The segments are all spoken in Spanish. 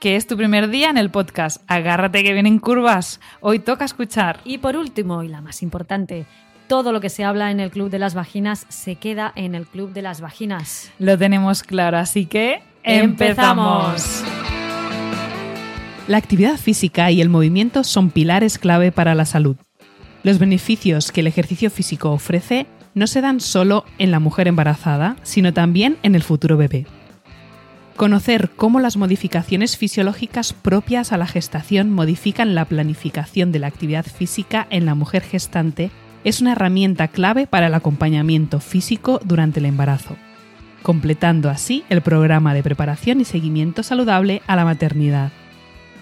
que es tu primer día en el podcast. Agárrate que vienen curvas. Hoy toca escuchar. Y por último, y la más importante, todo lo que se habla en el Club de las Vaginas se queda en el Club de las Vaginas. Lo tenemos claro, así que empezamos. La actividad física y el movimiento son pilares clave para la salud. Los beneficios que el ejercicio físico ofrece no se dan solo en la mujer embarazada, sino también en el futuro bebé. Conocer cómo las modificaciones fisiológicas propias a la gestación modifican la planificación de la actividad física en la mujer gestante es una herramienta clave para el acompañamiento físico durante el embarazo, completando así el programa de preparación y seguimiento saludable a la maternidad.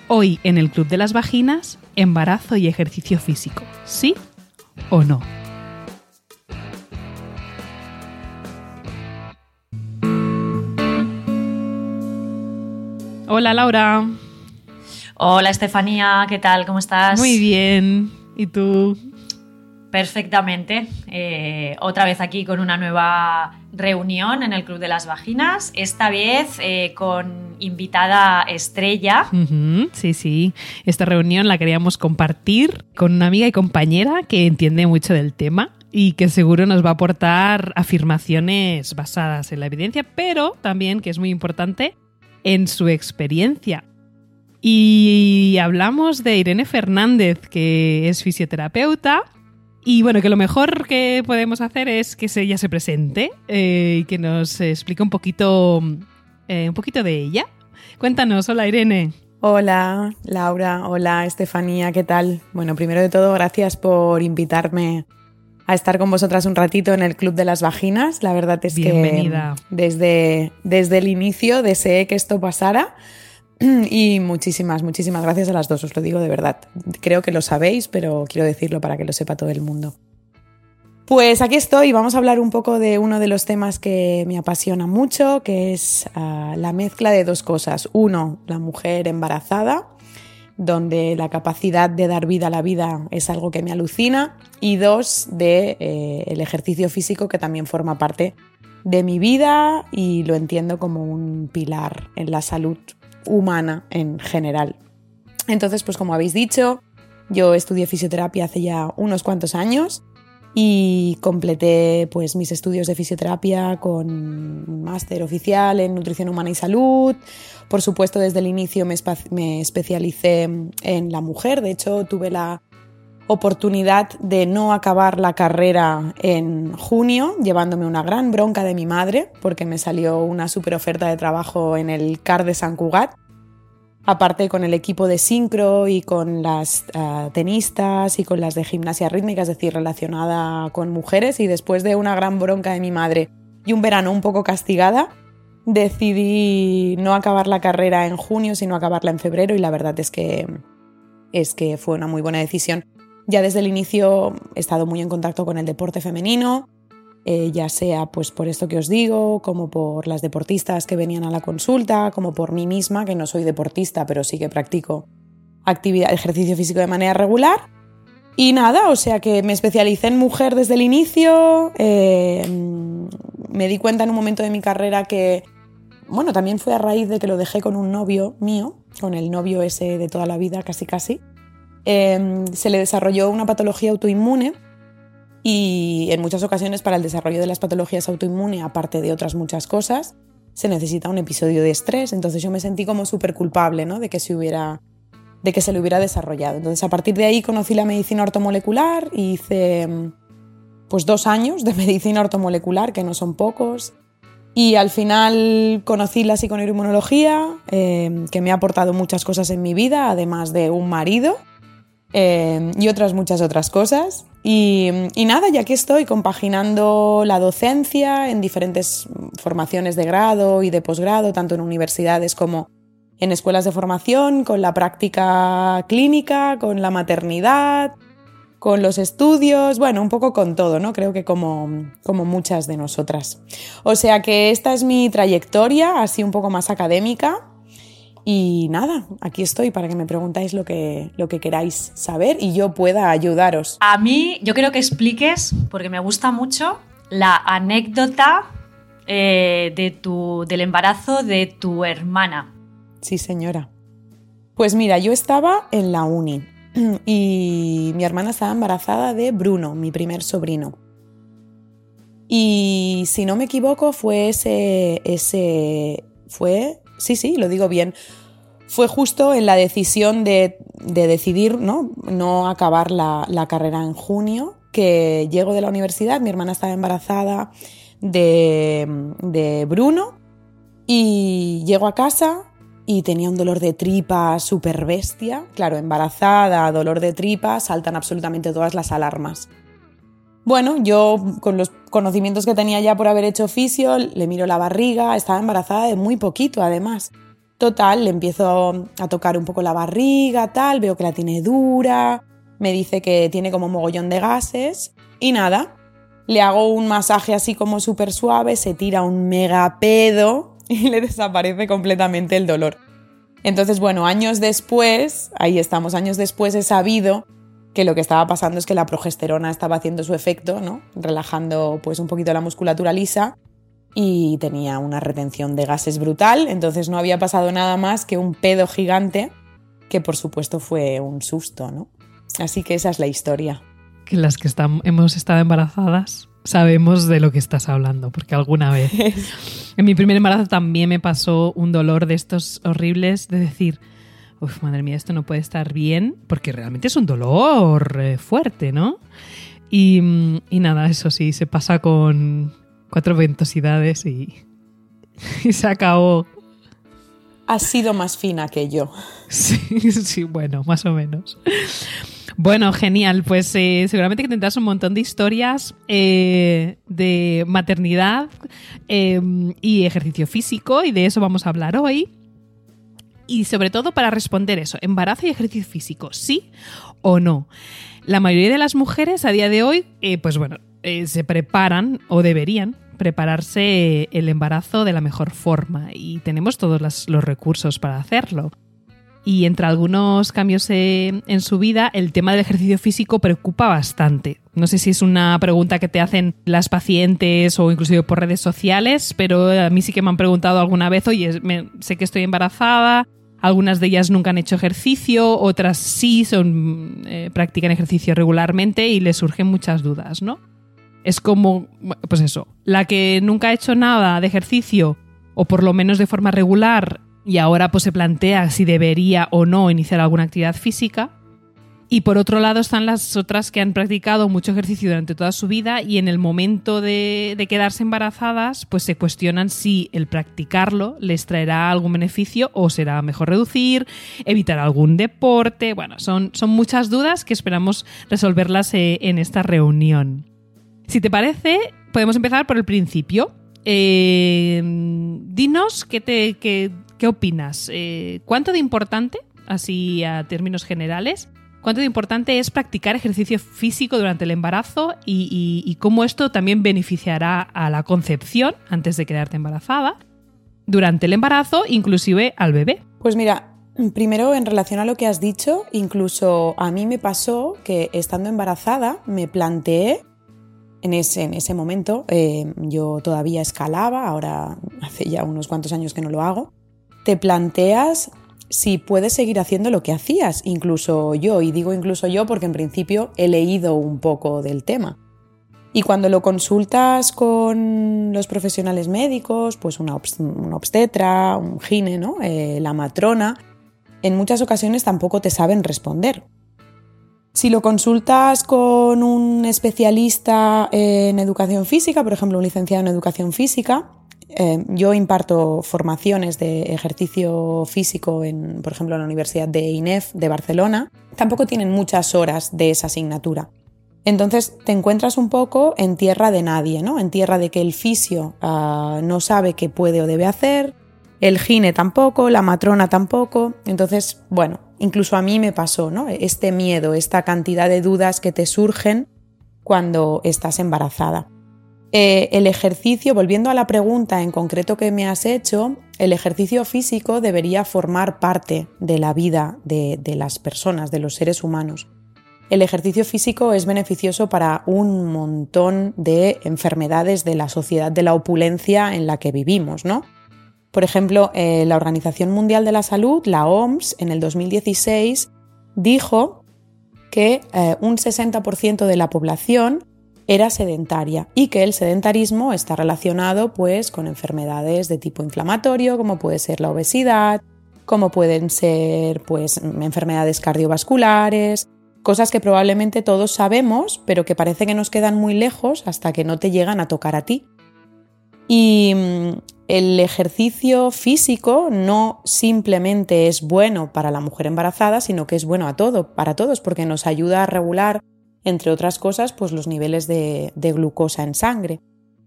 Hoy en el Club de las Vaginas, embarazo y ejercicio físico, ¿sí o no? Hola Laura. Hola Estefanía, ¿qué tal? ¿Cómo estás? Muy bien. ¿Y tú? Perfectamente. Eh, otra vez aquí con una nueva reunión en el Club de las Vaginas, esta vez eh, con invitada estrella. sí, sí. Esta reunión la queríamos compartir con una amiga y compañera que entiende mucho del tema y que seguro nos va a aportar afirmaciones basadas en la evidencia, pero también, que es muy importante, en su experiencia. Y hablamos de Irene Fernández, que es fisioterapeuta. Y bueno, que lo mejor que podemos hacer es que ella se presente eh, y que nos explique un poquito, eh, un poquito de ella. Cuéntanos, hola Irene. Hola Laura, hola Estefanía, ¿qué tal? Bueno, primero de todo, gracias por invitarme a estar con vosotras un ratito en el Club de las Vaginas. La verdad es Bienvenida. que desde, desde el inicio deseé que esto pasara. Y muchísimas, muchísimas gracias a las dos, os lo digo de verdad. Creo que lo sabéis, pero quiero decirlo para que lo sepa todo el mundo. Pues aquí estoy, vamos a hablar un poco de uno de los temas que me apasiona mucho, que es ah, la mezcla de dos cosas. Uno, la mujer embarazada donde la capacidad de dar vida a la vida es algo que me alucina, y dos, de eh, el ejercicio físico que también forma parte de mi vida y lo entiendo como un pilar en la salud humana en general. Entonces, pues como habéis dicho, yo estudié fisioterapia hace ya unos cuantos años y completé pues mis estudios de fisioterapia con máster oficial en nutrición humana y salud. Por supuesto, desde el inicio me, me especialicé en la mujer, de hecho tuve la oportunidad de no acabar la carrera en junio, llevándome una gran bronca de mi madre, porque me salió una super oferta de trabajo en el CAR de San Cugat aparte con el equipo de sincro y con las ah, tenistas y con las de gimnasia rítmica, es decir, relacionada con mujeres. Y después de una gran bronca de mi madre y un verano un poco castigada, decidí no acabar la carrera en junio, sino acabarla en febrero y la verdad es que, es que fue una muy buena decisión. Ya desde el inicio he estado muy en contacto con el deporte femenino, eh, ya sea pues por esto que os digo, como por las deportistas que venían a la consulta, como por mí misma, que no soy deportista, pero sí que practico actividad, ejercicio físico de manera regular. Y nada, o sea que me especialicé en mujer desde el inicio, eh, me di cuenta en un momento de mi carrera que, bueno, también fue a raíz de que lo dejé con un novio mío, con el novio ese de toda la vida, casi casi, eh, se le desarrolló una patología autoinmune y en muchas ocasiones para el desarrollo de las patologías autoinmunes, aparte de otras muchas cosas, se necesita un episodio de estrés. Entonces yo me sentí como súper culpable ¿no? de, que se hubiera, de que se le hubiera desarrollado. Entonces a partir de ahí conocí la medicina ortomolecular y hice pues dos años de medicina ortomolecular, que no son pocos. Y al final conocí la psiconeuroinmunología, eh, que me ha aportado muchas cosas en mi vida, además de un marido Em, y otras muchas otras cosas. Y, nada, ya que estoy compaginando la docencia en diferentes formaciones de grado y de posgrado, tanto en universidades como en escuelas de formación, con la práctica clínica, con la maternidad, con los estudios, bueno, un poco con todo, ¿no? Creo que como, como muchas de nosotras. O sea que esta es mi trayectoria, así un poco más académica. Y nada, aquí estoy para que me preguntáis lo que, lo que queráis saber y yo pueda ayudaros. A mí, yo quiero que expliques, porque me gusta mucho, la anécdota eh, de tu, del embarazo de tu hermana. Sí, señora. Pues mira, yo estaba en la uni y mi hermana estaba embarazada de Bruno, mi primer sobrino. Y si no me equivoco, fue ese, ese, fue, sí, sí, lo digo bien, fue justo en la decisión de, decidir ¿no? no acabar la, la, carrera en junio, que llego de la universidad, mi hermana estaba embarazada de, de Bruno y llego a casa, y tenía un dolor de tripa súper bestia. Claro, embarazada, dolor de tripa, saltan absolutamente todas las alarmas. Bueno, yo con los conocimientos que tenía ya por haber hecho fisio, le miro la barriga, estaba embarazada de muy poquito además. Total, le empiezo a tocar un poco la barriga, tal, veo que la tiene dura, me dice que tiene como mogollón de gases y nada, le hago un masaje así como súper suave, se tira un mega pedo y le desaparece completamente el dolor. Entonces, bueno, años después, ahí estamos, años después he sabido que lo que estaba pasando es que la progesterona estaba haciendo su efecto, ¿no? Relajando pues un poquito la musculatura lisa y tenía una retención de gases brutal, entonces no había pasado nada más que un pedo gigante que por supuesto fue un susto, ¿no? Así que esa es la historia. Que las que hemos estado embarazadas sabemos de lo que estás hablando, porque alguna vez en mi primer embarazo también me pasó un dolor de estos horribles de decir, uff, madre mía, esto no puede estar bien, porque realmente es un dolor eh, fuerte, ¿no? Y, y, nada, eso sí, se pasa con cuatro ventosidades y, y se acabó. Has sido más fina que yo. Sí, sí, bueno, más o menos. Bueno, genial. Pues eh, seguramente que tendrás un montón de historias eh, de maternidad y ejercicio físico y de eso vamos a hablar hoy. Y sobre todo para responder eso, embarazo y ejercicio físico, ¿sí o no? La mayoría de las mujeres a día de hoy, eh, pues bueno, se preparan o deberían prepararse el embarazo de la mejor forma y tenemos todos los recursos para hacerlo y entre algunos cambios en su vida, el tema del ejercicio físico preocupa bastante. No sé si es una pregunta que te hacen las pacientes o inclusive por redes sociales, pero a mí sí que me han preguntado alguna vez, oye, sé que estoy embarazada, algunas de ellas nunca han hecho ejercicio, otras sí son, eh, practican ejercicio regularmente y les surgen muchas dudas, ¿no? Es como, pues eso, la que nunca ha hecho nada de ejercicio, o por lo menos de forma regular, y ahora pues se plantea si debería o no iniciar alguna actividad física. Y por otro lado están las otras que han practicado mucho ejercicio durante toda su vida y en el momento de, quedarse embarazadas pues se cuestionan si el practicarlo les traerá algún beneficio o será mejor reducir, evitar algún deporte. Bueno, son, son muchas dudas que esperamos resolverlas eh, en esta reunión. Si te parece, podemos empezar por el principio. Eh, dinos qué, te, qué, ¿Qué opinas? Eh, ¿Cuánto de importante, así a términos generales, cuánto de importante es practicar ejercicio físico durante el embarazo y, cómo esto también beneficiará a la concepción antes de quedarte embarazada, durante el embarazo, inclusive al bebé? Pues mira, primero en relación a lo que has dicho, incluso a mí me pasó que estando embarazada me planteé en ese, en ese momento eh, yo todavía escalaba, ahora hace ya unos cuantos años que no lo hago, te planteas si puedes seguir haciendo lo que hacías, incluso yo, y digo incluso yo porque en principio he leído un poco del tema. Y cuando lo consultas con los profesionales médicos, pues una, obstetra, un gine, ¿no? Eh, la matrona, en muchas ocasiones tampoco te saben responder. Si lo consultas con un especialista en educación física, por ejemplo, un licenciado en educación física, eh, yo imparto formaciones de ejercicio físico, en, por ejemplo, en la Universidad de INEF de Barcelona. Tampoco tienen muchas horas de esa asignatura. Entonces te encuentras un poco en tierra de nadie, ¿no? En tierra de que el fisio ah, no sabe qué puede o debe hacer, el gine tampoco, la matrona tampoco. Entonces, bueno, incluso a mí me pasó, ¿no? Este miedo, esta cantidad de dudas que te surgen cuando estás embarazada. Eh, el ejercicio, volviendo a la pregunta en concreto que me has hecho, el ejercicio físico debería formar parte de la vida de, las personas, de los seres humanos. El ejercicio físico es beneficioso para un montón de enfermedades de la sociedad de la opulencia en la que vivimos, ¿no? Por ejemplo, eh, la Organización Mundial de la Salud, la OMS, en el 2016 dijo que eh, un 60% de la población era sedentaria y que el sedentarismo está relacionado pues con enfermedades de tipo inflamatorio como puede ser la obesidad, como pueden ser pues enfermedades cardiovasculares, cosas que probablemente todos sabemos, pero que parece que nos quedan muy lejos hasta que no te llegan a tocar a ti. Y mm, el ejercicio físico no simplemente es bueno para la mujer embarazada, sino que es bueno a todo, para todos, porque nos ayuda a regular entre otras cosas, pues los niveles de, glucosa en sangre,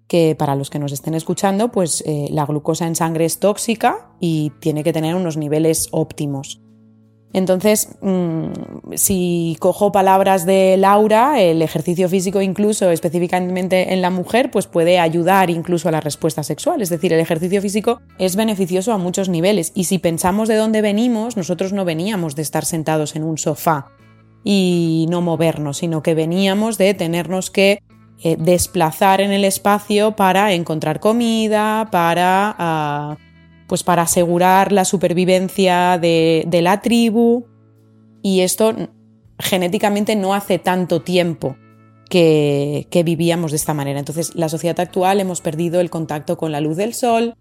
que para los que nos estén escuchando, pues eh, la glucosa en sangre es tóxica y tiene que tener unos niveles óptimos. Entonces, mm, si cojo palabras de Laura, el ejercicio físico incluso específicamente en la mujer, pues puede ayudar incluso a la respuesta sexual. Es decir, el ejercicio físico es beneficioso a muchos niveles. Y si pensamos de dónde venimos, nosotros no veníamos de estar sentados en un sofá y no movernos, sino que veníamos de tenernos que eh, desplazar en el espacio para encontrar comida, para, ah, pues para asegurar la supervivencia de, la tribu. Y esto genéticamente no hace tanto tiempo que, que, vivíamos de esta manera. Entonces, la sociedad actual hemos perdido el contacto con la luz del sol,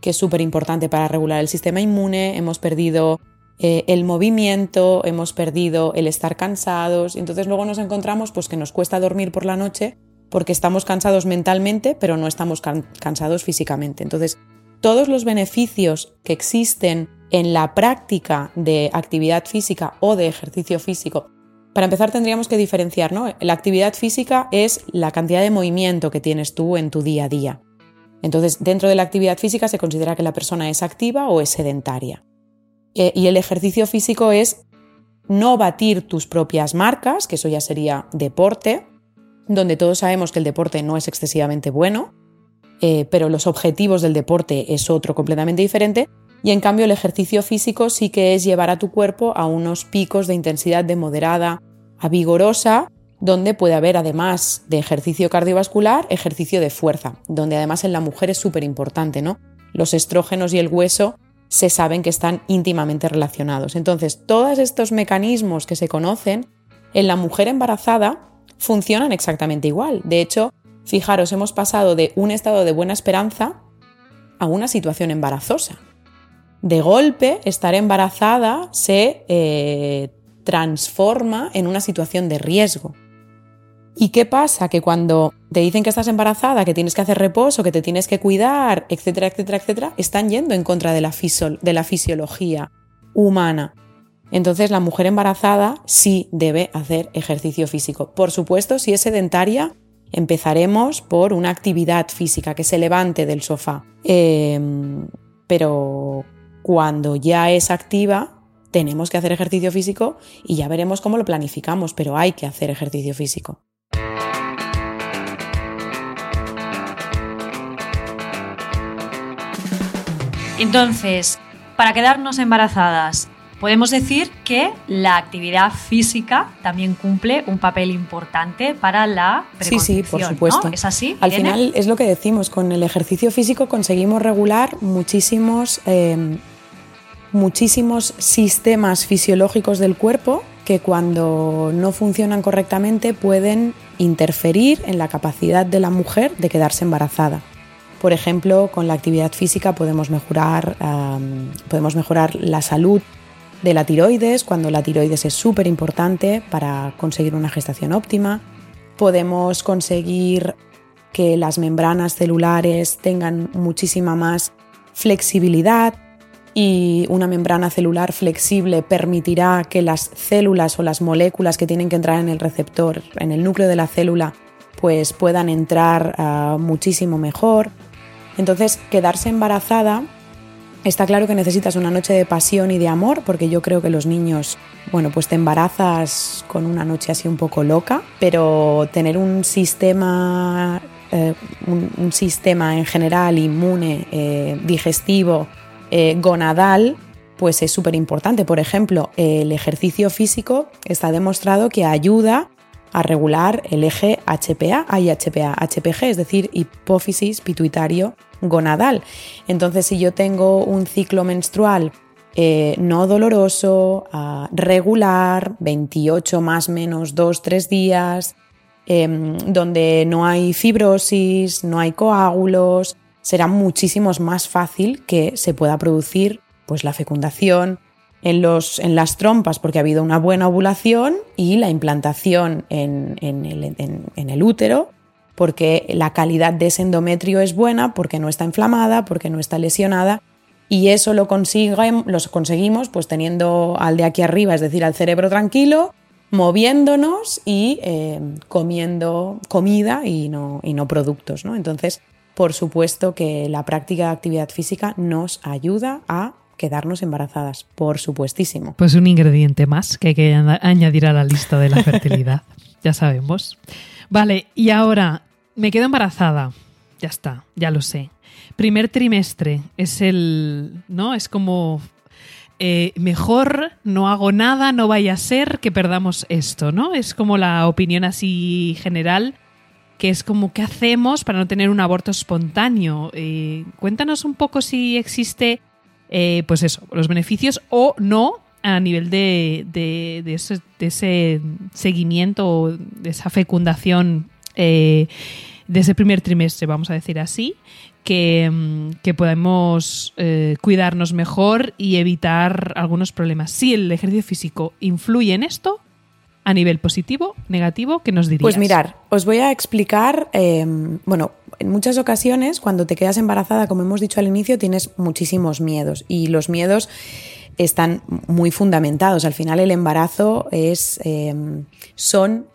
que es súper importante para regular el sistema inmune, hemos perdido eh, el movimiento, hemos perdido el estar cansados, entonces luego nos encontramos pues que nos cuesta dormir por la noche porque estamos cansados mentalmente, pero no estamos cansados físicamente. Entonces, todos los beneficios que existen en la práctica de actividad física o de ejercicio físico, para empezar tendríamos que diferenciar, ¿no? La actividad física es la cantidad de movimiento que tienes tú en tu día a día. Entonces, dentro de la actividad física se considera que la persona es activa o es sedentaria. Eh, y el ejercicio físico es no batir tus propias marcas, que eso ya sería deporte, donde todos sabemos que el deporte no es excesivamente bueno, eh, pero los objetivos del deporte es otro completamente diferente, y en cambio el ejercicio físico sí que es llevar a tu cuerpo a unos picos de intensidad de moderada a vigorosa, donde puede haber además de ejercicio cardiovascular, ejercicio de fuerza, donde además en la mujer es súper importante, ¿no? Los estrógenos y el hueso se saben que están íntimamente relacionados. Entonces, todos estos mecanismos que se conocen en la mujer embarazada funcionan exactamente igual. De hecho, fijaros, hemos pasado de un estado de buena esperanza a una situación embarazosa. De golpe, estar embarazada se eh, transforma en una situación de riesgo. ¿Y qué pasa? Que cuando te dicen que estás embarazada, que tienes que hacer reposo, que te tienes que cuidar, etcétera, etcétera, etcétera, están yendo en contra de la, de la fisiología humana. Entonces la mujer embarazada sí debe hacer ejercicio físico. Por supuesto, si es sedentaria, empezaremos por una actividad física que se levante del sofá. Em, pero cuando ya es activa, tenemos que hacer ejercicio físico y ya veremos cómo lo planificamos, pero hay que hacer ejercicio físico. Entonces, para quedarnos embarazadas, podemos decir que la actividad física también cumple un papel importante para la Sí, sí, por supuesto. ¿Es así? Al final es lo que decimos, con el ejercicio físico conseguimos regular muchísimos, eh, muchísimos sistemas fisiológicos del cuerpo que cuando no funcionan correctamente pueden interferir en la capacidad de la mujer de quedarse embarazada. Por ejemplo, con la actividad física podemos mejorar, podemos mejorar la salud de la tiroides, cuando la tiroides es súper importante para conseguir una gestación óptima. Podemos conseguir que las membranas celulares tengan muchísima más flexibilidad y una membrana celular flexible permitirá que las células o las moléculas que tienen que entrar en el receptor, en el núcleo de la célula, pues puedan entrar ah, muchísimo mejor. Entonces, quedarse embarazada Está claro que necesitas una noche de pasión y de amor, porque yo creo que los niños, bueno, pues te embarazas con una noche así un poco loca, pero tener un sistema, eh, un, sistema en general inmune, eh, digestivo, eh, gonadal, pues es súper importante. Por ejemplo, el ejercicio físico está demostrado que ayuda a regular el eje HPA, HPA, HPG, es decir, hipófisis pituitario gonadal. Entonces, si yo tengo un ciclo menstrual eh, no doloroso, regular, 28 más menos 2, 3 días, em, donde no hay fibrosis, no hay coágulos, será muchísimo más fácil que se pueda producir pues, la fecundación en, los, en las trompas porque ha habido una buena ovulación y la implantación en, el, en el útero porque la calidad de ese endometrio es buena, porque no está inflamada, porque no está lesionada. Y eso lo, conseguimos pues teniendo al de aquí arriba, es decir, al cerebro tranquilo, moviéndonos y eh, comiendo comida y no, y no productos. ¿no? Entonces, por supuesto que la práctica de actividad física nos ayuda a quedarnos embarazadas, por supuestísimo. Pues un ingrediente más que hay que añadir a la lista de la fertilidad, ya sabemos. Vale, y ahora me quedo embarazada. Ya está, ya lo sé. Primer trimestre es el. ¿No? Es como. Eh, mejor no hago nada, no vaya a ser que perdamos esto, ¿no? Es como la opinión así general, que es como, ¿qué hacemos para no tener un aborto espontáneo? Eh, cuéntanos un poco si existe, eh, pues eso, los beneficios o no a nivel de, de, ese, seguimiento, de esa fecundación eh, de ese primer trimestre, vamos a decir así, que, mm, podemos eh, cuidarnos mejor y evitar algunos problemas. Si el ejercicio físico influye en esto, a nivel positivo, negativo, ¿qué nos dirías? Pues mirar, os voy a explicar, em, bueno, en muchas ocasiones cuando te quedas embarazada, como hemos dicho al inicio, tienes muchísimos miedos y los miedos están muy fundamentados. Al final el embarazo es, em, son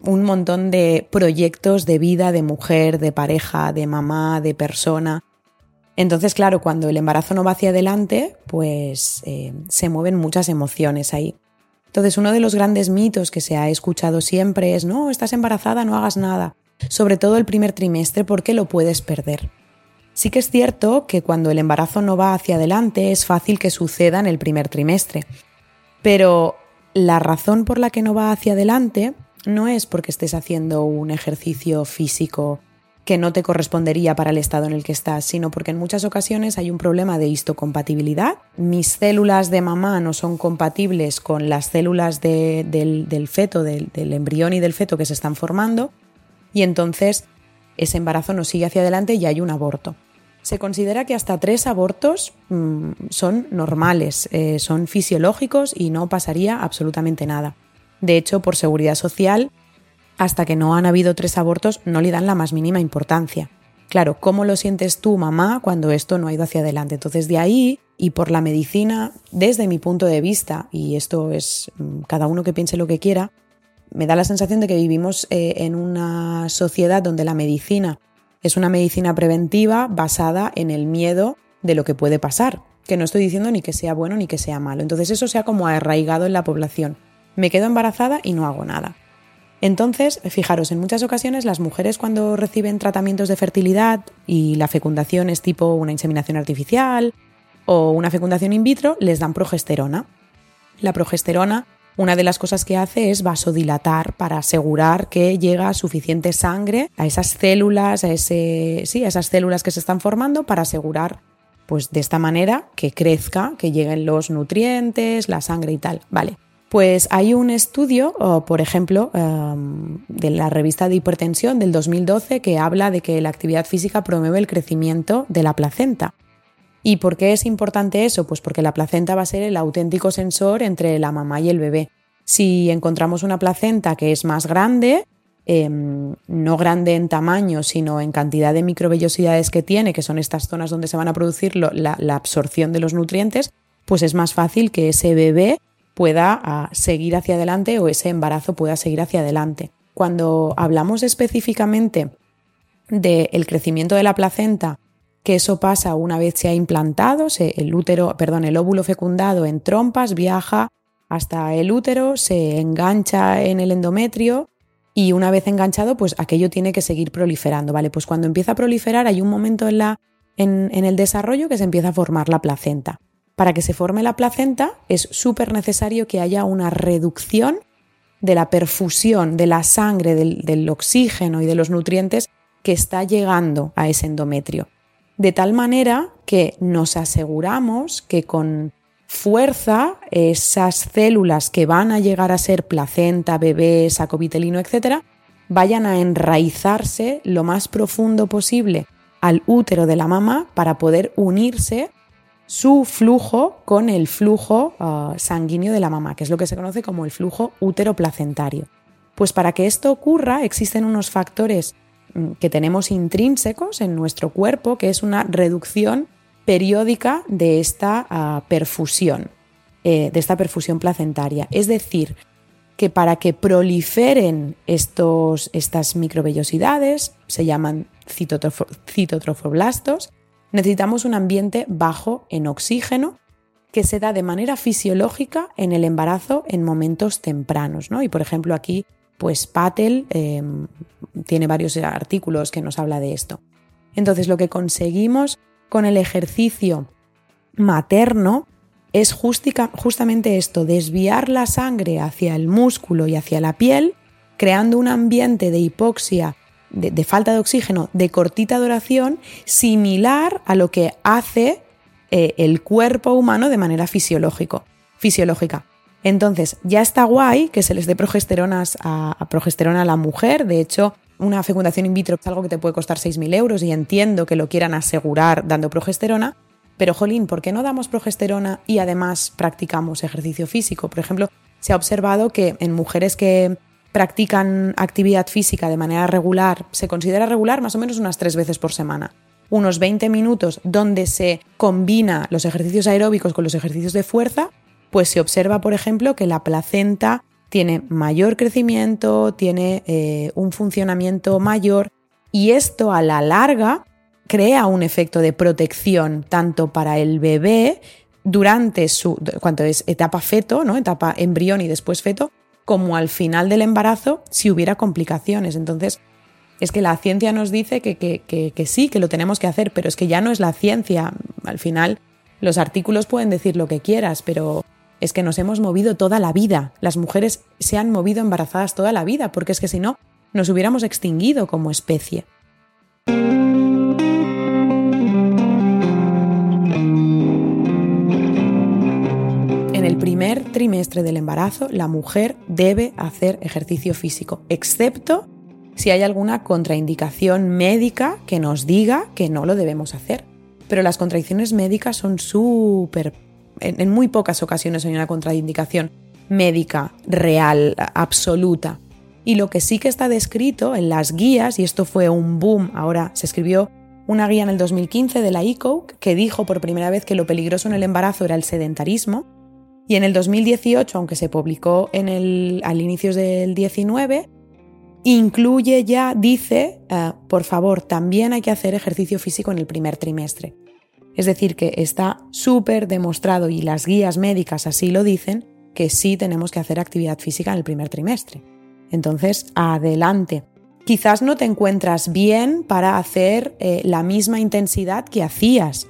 un montón de proyectos de vida, de mujer, de pareja, de mamá, de persona. Entonces, claro, cuando el embarazo no va hacia adelante, pues em, se mueven muchas emociones ahí. Entonces, uno de los grandes mitos que se ha escuchado siempre es, no, estás embarazada, no hagas nada. Sobre todo el primer trimestre porque lo puedes perder. Sí que es cierto que cuando el embarazo no va hacia adelante es fácil que suceda en el primer trimestre, pero la razón por la que no va hacia adelante no es porque estés haciendo un ejercicio físico que no te correspondería para el estado en el que estás, sino porque en muchas ocasiones hay un problema de histocompatibilidad. Mis células de mamá no son compatibles con las células del, feto, del, del embrión y del feto que se están formando, y entonces ese embarazo no sigue hacia adelante y hay un aborto se considera que hasta tres abortos mm, son normales, eh, son fisiológicos y no pasaría absolutamente nada. De hecho, por seguridad social, hasta que no han habido tres abortos no le dan la más mínima importancia. Claro, ¿cómo lo sientes tú, mamá, cuando esto no ha ido hacia adelante? Entonces, de ahí y por la medicina, desde mi punto de vista, y esto es mm, cada uno que piense lo que quiera, me da la sensación de que vivimos eh, en una sociedad donde la medicina es una medicina preventiva basada en el miedo de lo que puede pasar, que no estoy diciendo ni que sea bueno ni que sea malo. Entonces eso se ha como arraigado en la población. Me quedo embarazada y no hago nada. Entonces, fijaros, en muchas ocasiones las mujeres cuando reciben tratamientos de fertilidad y la fecundación es tipo una inseminación artificial o una fecundación in vitro, les dan progesterona. La progesterona una de las cosas que hace es vasodilatar para asegurar que llega suficiente sangre a esas células, a, ese, sí, a esas células que se están formando para asegurar pues de esta manera que crezca, que lleguen los nutrientes, la sangre y tal. Vale. Pues hay un estudio, por ejemplo, em, de la revista de hipertensión del 2012 que habla de que la actividad física promueve el crecimiento de la placenta. ¿Y por qué es importante eso? Pues porque la placenta va a ser el auténtico sensor entre la mamá y el bebé. Si encontramos una placenta que es más grande, em, no grande en tamaño, sino en cantidad de microvellosidades que tiene, que son estas zonas donde se van a producir la, absorción de los nutrientes, pues es más fácil que ese bebé pueda ah, seguir hacia adelante o ese embarazo pueda seguir hacia adelante. Cuando hablamos específicamente del crecimiento de la placenta que eso pasa una vez se ha implantado, el útero, perdón, el óvulo fecundado en trompas viaja hasta el útero, se engancha en el endometrio y una vez enganchado, pues aquello tiene que seguir proliferando, ¿vale? Pues cuando empieza a proliferar hay un momento en, la, en, en el desarrollo que se empieza a formar la placenta. Para que se forme la placenta es súper necesario que haya una reducción de la perfusión de la sangre, del, del, oxígeno y de los nutrientes que está llegando a ese endometrio. De tal manera que nos aseguramos que con fuerza esas células que van a llegar a ser placenta, bebé, saco vitelino, etc., vayan a enraizarse lo más profundo posible al útero de la mamá para poder unirse su flujo con el flujo uh, sanguíneo de la mamá, que es lo que se conoce como el flujo útero-placentario. Pues para que esto ocurra existen unos factores mm, que tenemos intrínsecos en nuestro cuerpo, que es una reducción periódica de esta uh, perfusión, eh, de esta perfusión placentaria. Es decir, que para que proliferen estos, estas microvellosidades, se llaman citotrofoblastos, necesitamos un ambiente bajo en oxígeno que se da de manera fisiológica en el embarazo en momentos tempranos. ¿no? Y por ejemplo aquí, pues Patel em, tiene varios artículos que nos habla de esto. Entonces lo que conseguimos con el ejercicio materno es justamente esto, desviar la sangre hacia el músculo y hacia la piel, creando un ambiente de hipoxia de, falta de oxígeno de cortita duración similar a lo que hace eh, el cuerpo humano de manera fisiológico, fisiológica. Entonces, ya está guay que se les dé progesteronas a, progesterona a la mujer. De hecho, una fecundación in vitro es algo que te puede costar 6.000 euros y entiendo que lo quieran asegurar dando progesterona. Pero, jolín, ¿por qué no damos progesterona y además practicamos ejercicio físico? Por ejemplo, se ha observado que en mujeres que practican actividad física de manera regular, se considera regular más o menos unas tres veces por semana. Unos 20 minutos donde se combina los ejercicios aeróbicos con los ejercicios de fuerza, pues se observa, por ejemplo, que la placenta tiene mayor crecimiento, tiene eh, un funcionamiento mayor y esto a la larga crea un efecto de protección tanto para el bebé durante su cuanto es etapa feto, ¿no? etapa embrión y después feto, como al final del embarazo si hubiera complicaciones. Entonces, es que la ciencia nos dice que, que, sí, que lo tenemos que hacer, pero es que ya no es la ciencia. Al final, los artículos pueden decir lo que quieras, pero es que nos hemos movido toda la vida. Las mujeres se han movido embarazadas toda la vida, porque es que si no, nos hubiéramos extinguido como especie. Primer trimestre del embarazo, la mujer debe hacer ejercicio físico, excepto si hay alguna contraindicación médica que nos diga que no lo debemos hacer. Pero las contradicciones médicas son súper... En, muy pocas ocasiones hay una contraindicación médica real, absoluta. Y lo que sí que está descrito en las guías, y esto fue un boom, ahora se escribió una guía en el 2015 de la ICO que dijo por primera vez que lo peligroso en el embarazo era el sedentarismo, y en el 2018, aunque se publicó en el, al inicio del 19, incluye ya, dice, eh, por favor, también hay que hacer ejercicio físico en el primer trimestre. Es decir, que está súper demostrado y las guías médicas así lo dicen, que sí tenemos que hacer actividad física en el primer trimestre. Entonces, adelante. Quizás no te encuentras bien para hacer eh, la misma intensidad que hacías.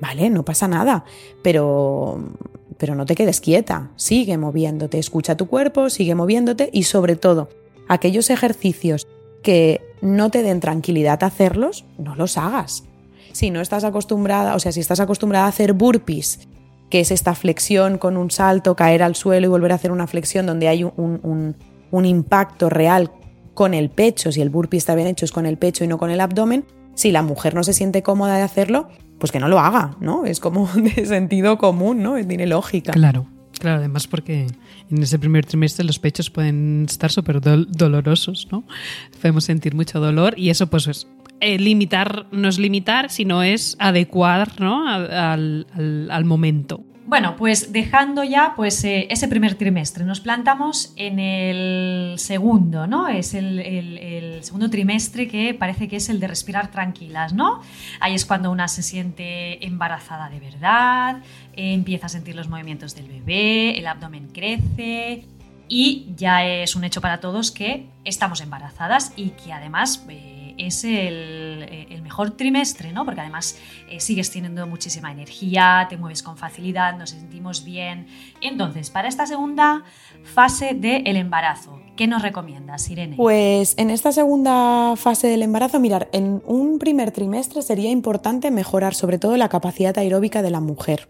Vale, no pasa nada, pero pero no te quedes quieta, sigue moviéndote, escucha tu cuerpo, sigue moviéndote y sobre todo, aquellos ejercicios que no te den tranquilidad hacerlos, no los hagas. Si no estás acostumbrada, o sea, si estás acostumbrada a hacer burpees, que es esta flexión con un salto, caer al suelo y volver a hacer una flexión donde hay un, un impacto real con el pecho, si el burpee está bien hecho es con el pecho y no con el abdomen, si la mujer no se siente cómoda de hacerlo, pues que no lo haga, ¿no? Es como de sentido común, ¿no? Tiene lógica. Claro. Claro, además porque en ese primer trimestre los pechos pueden estar súper dolorosos, ¿no? Podemos sentir mucho dolor y eso pues es eh, limitar, no es limitar, sino es adecuar ¿no? al, momento. Bueno, pues dejando ya pues, eh, ese primer trimestre, nos plantamos en el segundo, ¿no? Es el, segundo trimestre que parece que es el de respirar tranquilas, ¿no? Ahí es cuando una se siente embarazada de verdad, empieza a sentir los movimientos del bebé, el abdomen crece y ya es un hecho para todos que estamos embarazadas y que además... Eh, es eh, el, mejor trimestre, ¿no? Porque además eh, sigues teniendo muchísima energía, te mueves con facilidad, nos sentimos bien. Entonces, para esta segunda fase del embarazo, ¿qué nos recomiendas, Irene? Pues en esta segunda fase del embarazo, mirar, en un primer trimestre sería importante mejorar sobre todo la capacidad aeróbica de la mujer.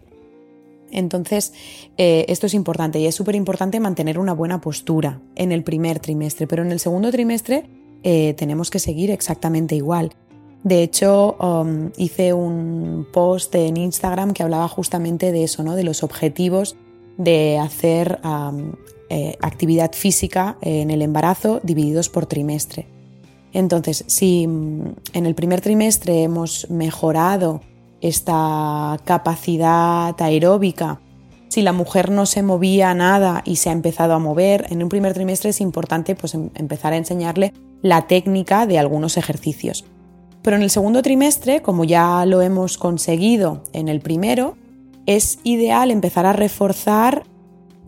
Entonces, eh, esto es importante y es súper importante mantener una buena postura en el primer trimestre, pero en el segundo trimestre eh, tenemos que seguir exactamente igual. De hecho, um, hice un post en Instagram que hablaba justamente de eso, ¿no? de los objetivos de hacer um, eh, actividad física en el embarazo divididos por trimestre. Entonces, si mm, en el primer trimestre hemos mejorado esta capacidad aeróbica, si la mujer no se movía nada y se ha empezado a mover, en un primer trimestre es importante pues, em, empezar a enseñarle la técnica de algunos ejercicios. Pero en el segundo trimestre, como ya lo hemos conseguido en el primero, es ideal empezar a reforzar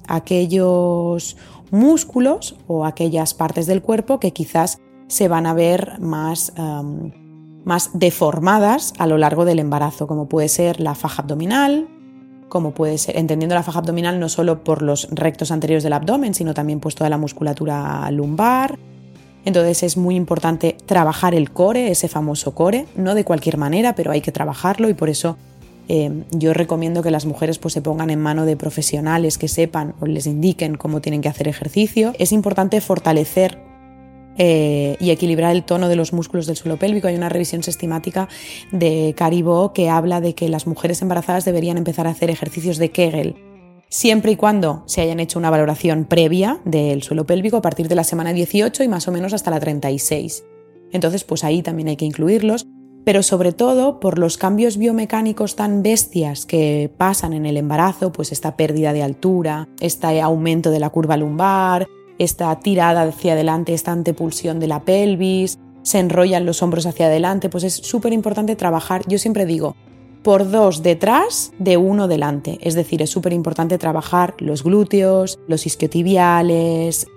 aquellos músculos o aquellas partes del cuerpo que quizás se van a ver más, más deformadas a lo largo del embarazo, como puede ser la faja abdominal, como puede ser, entendiendo la faja abdominal no solo por los rectos anteriores del abdomen, sino también pues toda la musculatura lumbar, entonces es muy importante trabajar el core, ese famoso core, no de cualquier manera, pero hay que trabajarlo y por eso eh, yo recomiendo que las mujeres pues, se pongan en mano de profesionales que sepan o les indiquen cómo tienen que hacer ejercicio. Es importante fortalecer eh, y equilibrar el tono de los músculos del suelo pélvico. Hay una revisión sistemática de Caribó que habla de que las mujeres embarazadas deberían empezar a hacer ejercicios de Kegel siempre y cuando se hayan hecho una valoración previa del suelo pélvico a partir de la semana 18 y más o menos hasta la 36. Entonces, pues ahí también hay que incluirlos, pero sobre todo por los cambios biomecánicos tan bestias que pasan en el embarazo, pues esta pérdida de altura, este aumento de la curva lumbar, esta tirada hacia adelante, esta antepulsión de la pelvis, se enrollan los hombros hacia adelante, pues es súper importante trabajar, yo siempre digo, por dos detrás de uno delante. Es decir, es súper importante trabajar los glúteos, los isquiotibiales,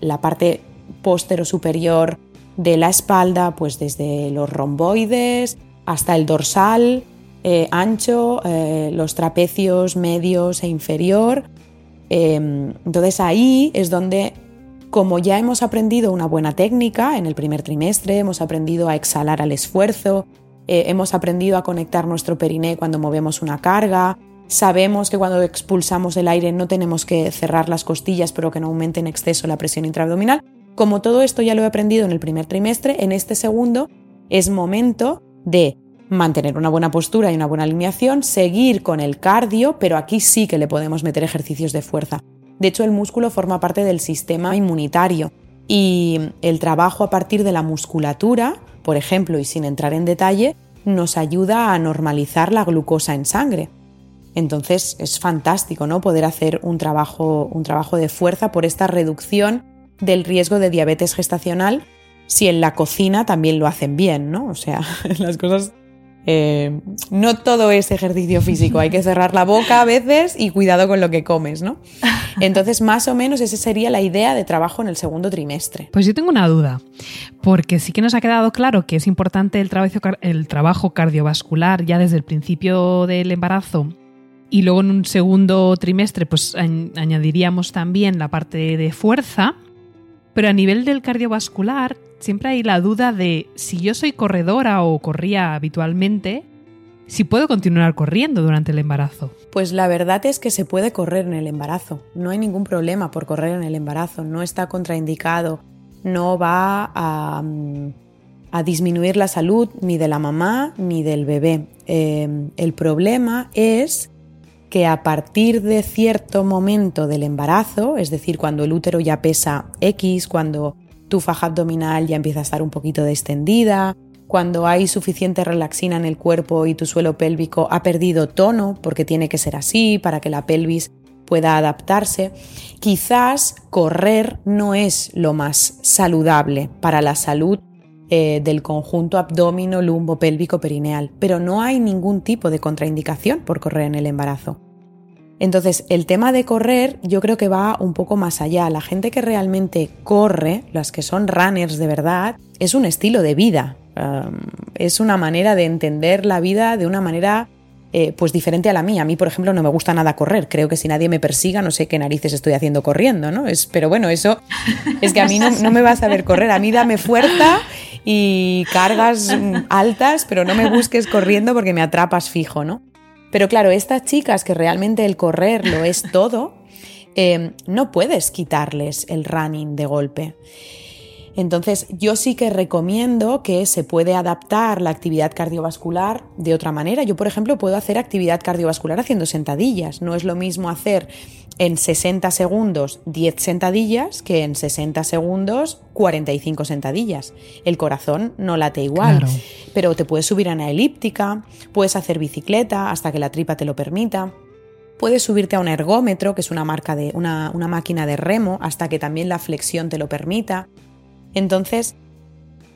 la parte póstero superior de la espalda, pues desde los romboides hasta el dorsal eh, ancho, eh, los trapecios medios e inferior. Em, entonces ahí es donde, como ya hemos aprendido una buena técnica en el primer trimestre, hemos aprendido a exhalar al esfuerzo, eh, hemos aprendido a conectar nuestro periné cuando movemos una carga, sabemos que cuando expulsamos el aire no tenemos que cerrar las costillas pero que no aumente en exceso la presión intraabdominal. Como todo esto ya lo he aprendido en el primer trimestre, en este segundo es momento de mantener una buena postura y una buena alineación, seguir con el cardio, pero aquí sí que le podemos meter ejercicios de fuerza. De hecho, el músculo forma parte del sistema inmunitario y el trabajo a partir de la musculatura por ejemplo, y sin entrar en detalle, nos ayuda a normalizar la glucosa en sangre. Entonces es fantástico ¿no? poder hacer un trabajo, un trabajo de fuerza por esta reducción del riesgo de diabetes gestacional si en la cocina también lo hacen bien, ¿no? O sea, las cosas eh, no todo es ejercicio físico, hay que cerrar la boca a veces y cuidado con lo que comes, ¿no? Entonces, más o menos esa sería la idea de trabajo en el segundo trimestre. Pues yo tengo una duda, porque sí que nos ha quedado claro que es importante el trabajo, el trabajo cardiovascular ya desde el principio del embarazo y luego en un segundo trimestre pues añadiríamos también la parte de fuerza, pero a nivel del cardiovascular siempre hay la duda de si yo soy corredora o corría habitualmente, si puedo continuar corriendo durante el embarazo. Pues la verdad es que se puede correr en el embarazo. No hay ningún problema por correr en el embarazo. No está contraindicado. No va a, mm, disminuir la salud ni de la mamá ni del bebé. Em, el problema es que a partir de cierto momento del embarazo, es decir, cuando el útero ya pesa X, cuando tu faja abdominal ya empieza a estar un poquito distendida, cuando hay suficiente relaxina en el cuerpo y tu suelo pélvico ha perdido tono, porque tiene que ser así para que la pelvis pueda adaptarse, quizás correr no es lo más saludable para la salud eh, del conjunto abdomino, lumbo, pélvico, perineal, pero no hay ningún tipo de contraindicación por correr en el embarazo. Entonces, el tema de correr yo creo que va un poco más allá. La gente que realmente corre, las que son runners de verdad, es un estilo de vida. es una manera de entender la vida de una manera eh, pues diferente a la mía. A mí, por ejemplo, no me gusta nada correr. Creo que si nadie me persiga, no sé qué narices estoy haciendo corriendo, ¿no? Es, pero bueno, eso es que a mí no, no me vas a ver correr. A mí dame fuerza y cargas altas, pero no me busques corriendo porque me atrapas fijo, ¿no? Pero claro, estas chicas que realmente el correr lo es todo, eh, no puedes quitarles el running de golpe. Entonces, yo sí que recomiendo que se puede adaptar la actividad cardiovascular de otra manera. Yo, por ejemplo, puedo hacer actividad cardiovascular haciendo sentadillas. No es lo mismo hacer en 60 segundos 10 sentadillas que en 60 segundos 45 sentadillas. El corazón no late igual, pero te puedes subir a una elíptica, puedes hacer bicicleta hasta que la tripa te lo permita. Puedes subirte a un ergómetro, que es una, marca de, una, una máquina de remo, hasta que también la flexión te lo permita. Entonces,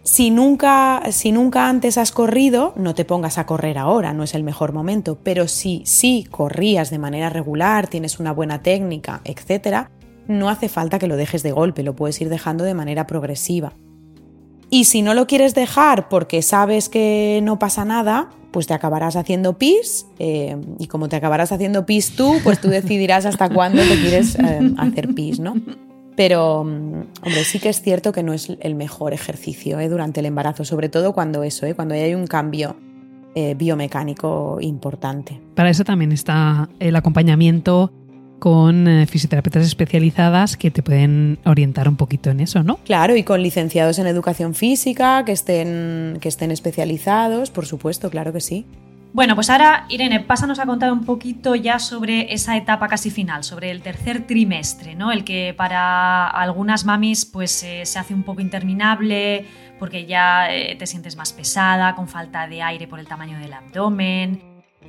si nunca, si nunca antes has corrido, no te pongas a correr ahora, no es el mejor momento, pero si sí corrías de manera regular, tienes una buena técnica, etc., no hace falta que lo dejes de golpe, lo puedes ir dejando de manera progresiva. Y si no lo quieres dejar porque sabes que no pasa nada, pues te acabarás haciendo pis eh, y como te acabarás haciendo pis tú, pues tú decidirás hasta cuándo te quieres eh, hacer pis, ¿no? Pero, mm, hombre, sí que es cierto que no es el mejor ejercicio ¿eh? durante el embarazo, sobre todo cuando eso, ¿eh? cuando hay un cambio eh, biomecánico importante. Para eso también está el acompañamiento con fisioterapeutas especializadas que te pueden orientar un poquito en eso, ¿no? Claro, y con licenciados en educación física que estén, que estén especializados, por supuesto, claro que sí. Bueno, pues ahora, Irene, pásanos a contar un poquito ya sobre esa etapa casi final, sobre el tercer trimestre, ¿no? El que para algunas mamis pues eh, se hace un poco interminable porque ya eh, te sientes más pesada, con falta de aire por el tamaño del abdomen.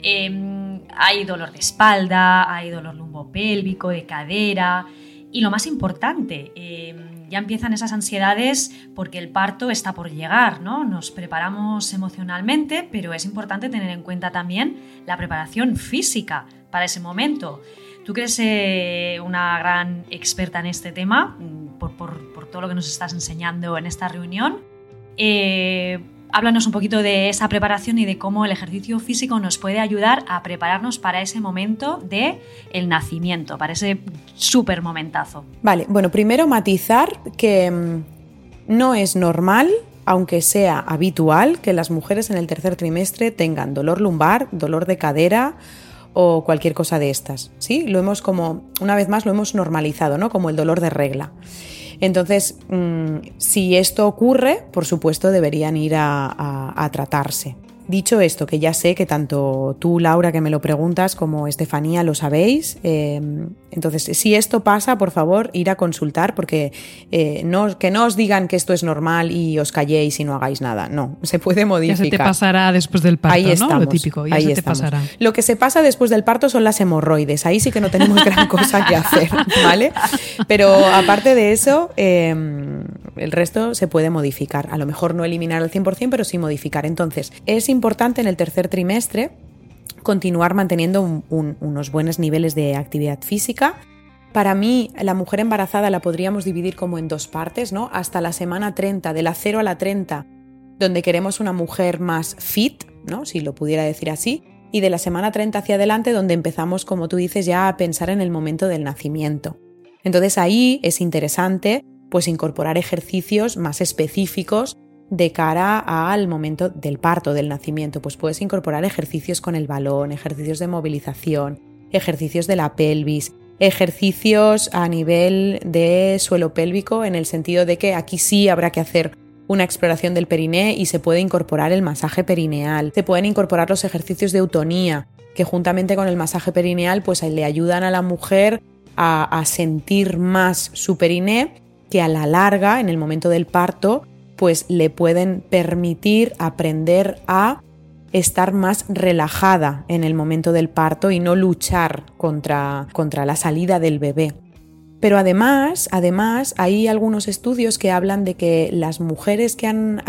Em, hay dolor de espalda, hay dolor lumbopélvico, de cadera. Y lo más importante, em, ya empiezan esas ansiedades porque el parto está por llegar, ¿no? Nos preparamos emocionalmente, pero es importante tener en cuenta también la preparación física para ese momento. Tú que eres eh, una gran experta en este tema, mm, por, todo lo que nos estás enseñando en esta reunión, eh, háblanos un poquito de esa preparación y de cómo el ejercicio físico nos puede ayudar a prepararnos para ese momento de el nacimiento, para ese súper momentazo. Vale, bueno, primero matizar que mm, no es normal, aunque sea habitual, que las mujeres en el tercer trimestre tengan dolor lumbar, dolor de cadera o cualquier cosa de estas, ¿sí? Lo hemos como, una vez más, lo hemos normalizado, ¿no? Como el dolor de regla. Entonces, mm, si esto ocurre, por supuesto deberían ir a, tratarse. Dicho esto, que ya sé que tanto tú, Laura, que me lo preguntas, como Estefanía lo sabéis, em, entonces si esto pasa, por favor, ir a consultar porque eh, no, que no os digan que esto es normal y os calléis y no hagáis nada. No, se puede modificar. Ya se te pasará después del parto, ahí ¿no? Lo típico, ya se te pasará. Lo que se pasa después del parto son las hemorroides. Ahí sí que no tenemos gran cosa que hacer, ¿vale? Pero aparte de eso, em, el resto se puede modificar. A lo mejor no eliminar al 100%, pero sí modificar. Entonces, es importante en el tercer trimestre continuar manteniendo unos buenos niveles de actividad física. Para mí, la mujer embarazada la podríamos dividir como en dos partes, ¿no? Hasta la semana 30, de la 0 a la 30, donde queremos una mujer más fit, ¿no? Si lo pudiera decir así, y de la semana 30 hacia adelante, donde empezamos, como tú dices, ya a pensar en el momento del nacimiento. Entonces ahí es interesante pues incorporar ejercicios más específicos de cara al momento del parto, del nacimiento, pues puedes incorporar ejercicios con el balón, ejercicios de movilización, ejercicios de la pelvis, ejercicios a nivel de suelo pélvico, en el sentido de que aquí sí habrá que hacer una exploración del periné y se puede incorporar el masaje perineal. Se pueden incorporar los ejercicios de eutonía, que juntamente con el masaje perineal pues le ayudan a la mujer a, a sentir más su periné, que a la larga, en el momento del parto, pues le pueden permitir aprender a estar más relajada en el momento del parto y no luchar contra, contra la salida del bebé. Pero además, además, hay algunos estudios que hablan de que las mujeres que han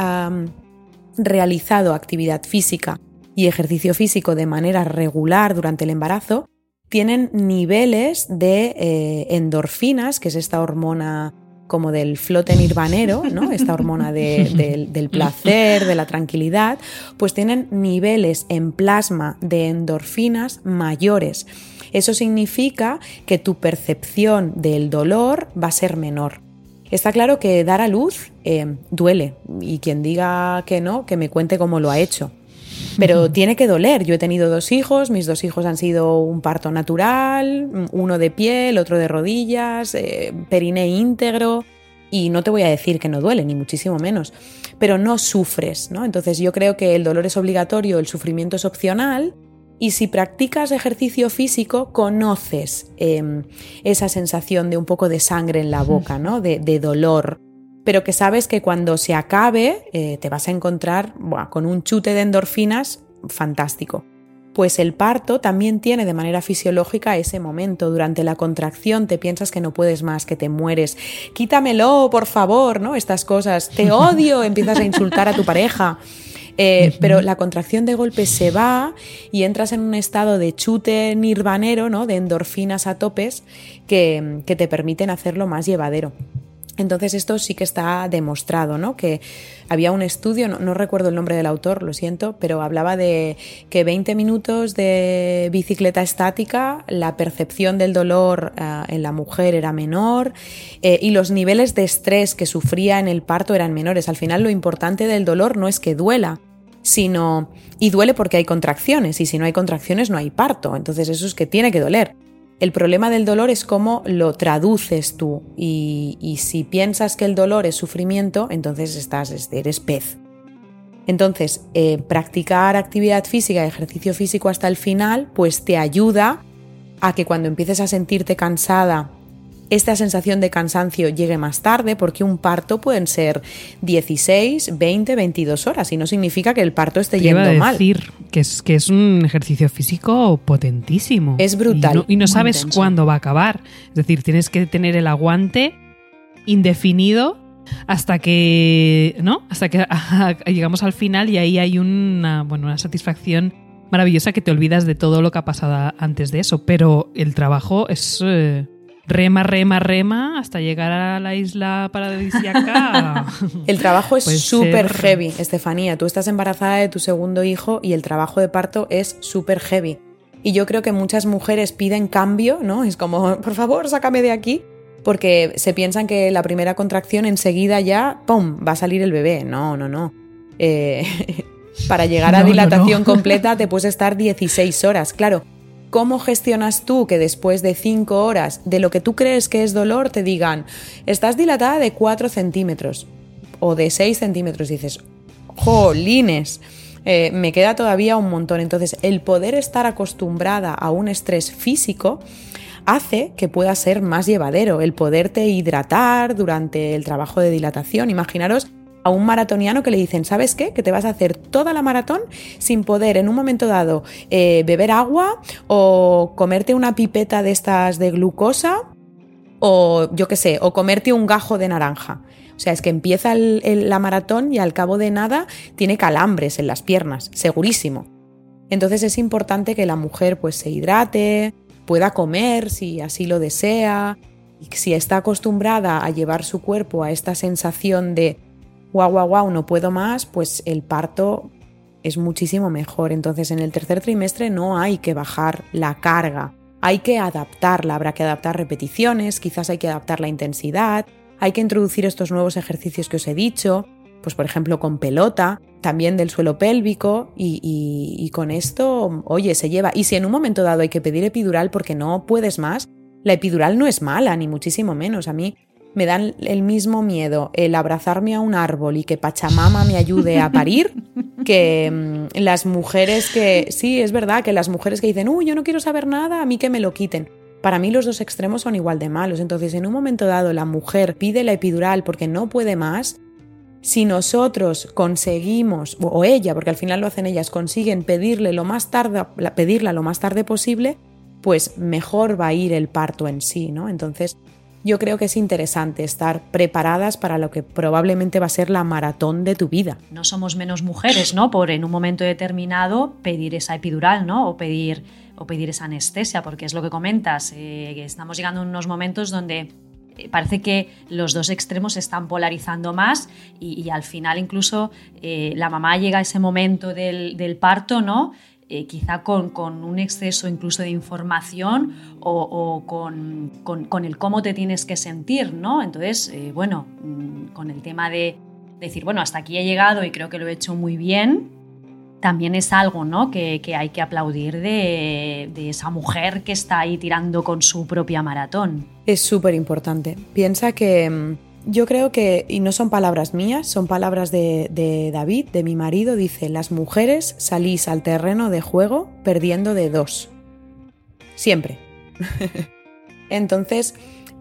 realizado actividad física y ejercicio físico de manera regular durante el embarazo tienen niveles de eh, endorfinas, que es esta hormona como del flote nirvanero, ¿no? esta hormona del placer, de la tranquilidad, pues tienen niveles en plasma de endorfinas mayores. Eso significa que tu percepción del dolor va a ser menor. Está claro que dar a luz eh, duele y quien diga que no, que me cuente cómo lo ha hecho. Pero tiene que doler. Yo he tenido dos hijos, mis dos hijos han sido un parto natural, uno de piel, otro de rodillas, eh, periné íntegro. Y no te voy a decir que no duele, ni muchísimo menos, pero no sufres, ¿no? Entonces yo creo que el dolor es obligatorio, el sufrimiento es opcional, y si practicas ejercicio físico, conoces em, esa sensación de un poco de sangre en la boca, ¿no? De, dolor. Pero que sabes que cuando se acabe eh, te vas a encontrar con un chute de endorfinas fantástico. Pues el parto también tiene de manera fisiológica ese momento. Durante la contracción te piensas que no puedes más, que te mueres. Quítamelo, por favor, ¿no? Estas cosas. Te odio, empiezas a insultar a tu pareja. Eh, pero la contracción de golpe se va y entras en un estado de chute nirvanero, ¿no? de endorfinas a topes que, que te permiten hacerlo más llevadero. Entonces esto sí que está demostrado, ¿no? Que había un estudio, no, recuerdo el nombre del autor, lo siento, pero hablaba de que 20 minutos de bicicleta estática, la percepción del dolor eh, en la mujer era menor eh, y los niveles de estrés que sufría en el parto eran menores. Al final lo importante del dolor no es que duela, sino... Y duele porque hay contracciones, y si no hay contracciones no hay parto, entonces eso es que tiene que doler. El problema del dolor es cómo lo traduces tú, y, si piensas que el dolor es sufrimiento, entonces estás, eres pez. Entonces, eh, practicar actividad física, ejercicio físico hasta el final, pues te ayuda a que cuando empieces a sentirte cansada esta sensación de cansancio llegue más tarde, porque un parto pueden ser 16, 20, 22 horas y no significa que el parto esté yendo iba a decir que es, que es un ejercicio físico potentísimo. Es brutal. Y no, sabes cuándo va a acabar. Es decir, tienes que tener el aguante indefinido hasta que, ¿no? Hasta que llegamos al final y ahí hay una, bueno, una satisfacción maravillosa que te olvidas de todo lo que ha pasado antes de eso, pero el trabajo es... Eh, rema, rema, rema hasta llegar a la isla paradisíaca. el trabajo es súper heavy, Estefanía. Tú estás embarazada de tu segundo hijo y el trabajo de parto es súper heavy. Y yo creo que muchas mujeres piden cambio, ¿no? Es como, por favor, sácame de aquí. Porque se piensan que la primera contracción enseguida ya, ¡pum!, va a salir el bebé. No, no, no. Eh, para llegar a dilatación completa te puedes estar 16 horas. Claro, ¿Cómo gestionas tú que después de 5 horas de lo que tú crees que es dolor te digan, estás dilatada de 4 centímetros o de 6 centímetros? Dices, jolines. Eh, me queda todavía un montón. Entonces, el poder estar acostumbrada a un estrés físico hace que pueda ser más llevadero, el poderte hidratar durante el trabajo de dilatación. Imaginaros a un maratoniano que le dicen, ¿sabes qué? Que te vas a hacer toda la maratón sin poder en un momento dado eh, beber agua o comerte una pipeta de estas de glucosa o yo qué sé, o comerte un gajo de naranja. O sea, es que empieza la maratón y al cabo de nada tiene calambres en las piernas, segurísimo. Entonces es importante que la mujer pues se hidrate, pueda comer si así lo desea, y si está acostumbrada a llevar su cuerpo a esta sensación de guau, guau, guau, no puedo más, pues el parto es muchísimo mejor. Entonces en el tercer trimestre no hay que bajar la carga, hay que adaptarla, habrá que adaptar repeticiones, quizás hay que adaptar la intensidad, hay que introducir estos nuevos ejercicios que os he dicho, pues por ejemplo con pelota, también del suelo pélvico y, y, con esto, oye, se lleva. Y si en un momento dado hay que pedir epidural porque no puedes más, la epidural no es mala, ni muchísimo menos. A mí me dan el mismo miedo el abrazarme a un árbol y que Pachamama me ayude a parir que mm, las mujeres que, sí, es verdad, que las mujeres que dicen, uy, yo no quiero saber nada, a mí que me lo quiten. Para mí los dos extremos son igual de malos. Entonces, en un momento dado, la mujer pide la epidural porque no puede más, Si nosotros conseguimos, o ella, porque al final lo hacen ellas, consiguen pedirle lo más tarde, pedirla lo más tarde posible, pues mejor va a ir el parto en sí, ¿no? Entonces, yo creo que es interesante estar preparadas para lo que probablemente va a ser la maratón de tu vida. No somos menos mujeres, ¿no? Por en un momento determinado pedir esa epidural, ¿no? O pedir, o pedir esa anestesia, porque es lo que comentas, eh, estamos llegando a unos momentos donde eh, parece que los dos extremos se están polarizando más y, al final incluso eh, la mamá llega a ese momento del, del parto, ¿no? Eh, quizá con, un exceso incluso de información o, con, el cómo te tienes que sentir, ¿no? Entonces, eh, bueno, mm, con el tema de decir, bueno, hasta aquí he llegado y creo que lo he hecho muy bien, también es algo ¿no? que, hay que aplaudir de, de, esa mujer que está ahí tirando con su propia maratón. Es súper importante. Piensa que mm, yo creo que, y no son palabras mías, son palabras de, David, de mi marido, dice, las mujeres salís al terreno de juego perdiendo de dos. Siempre. Entonces,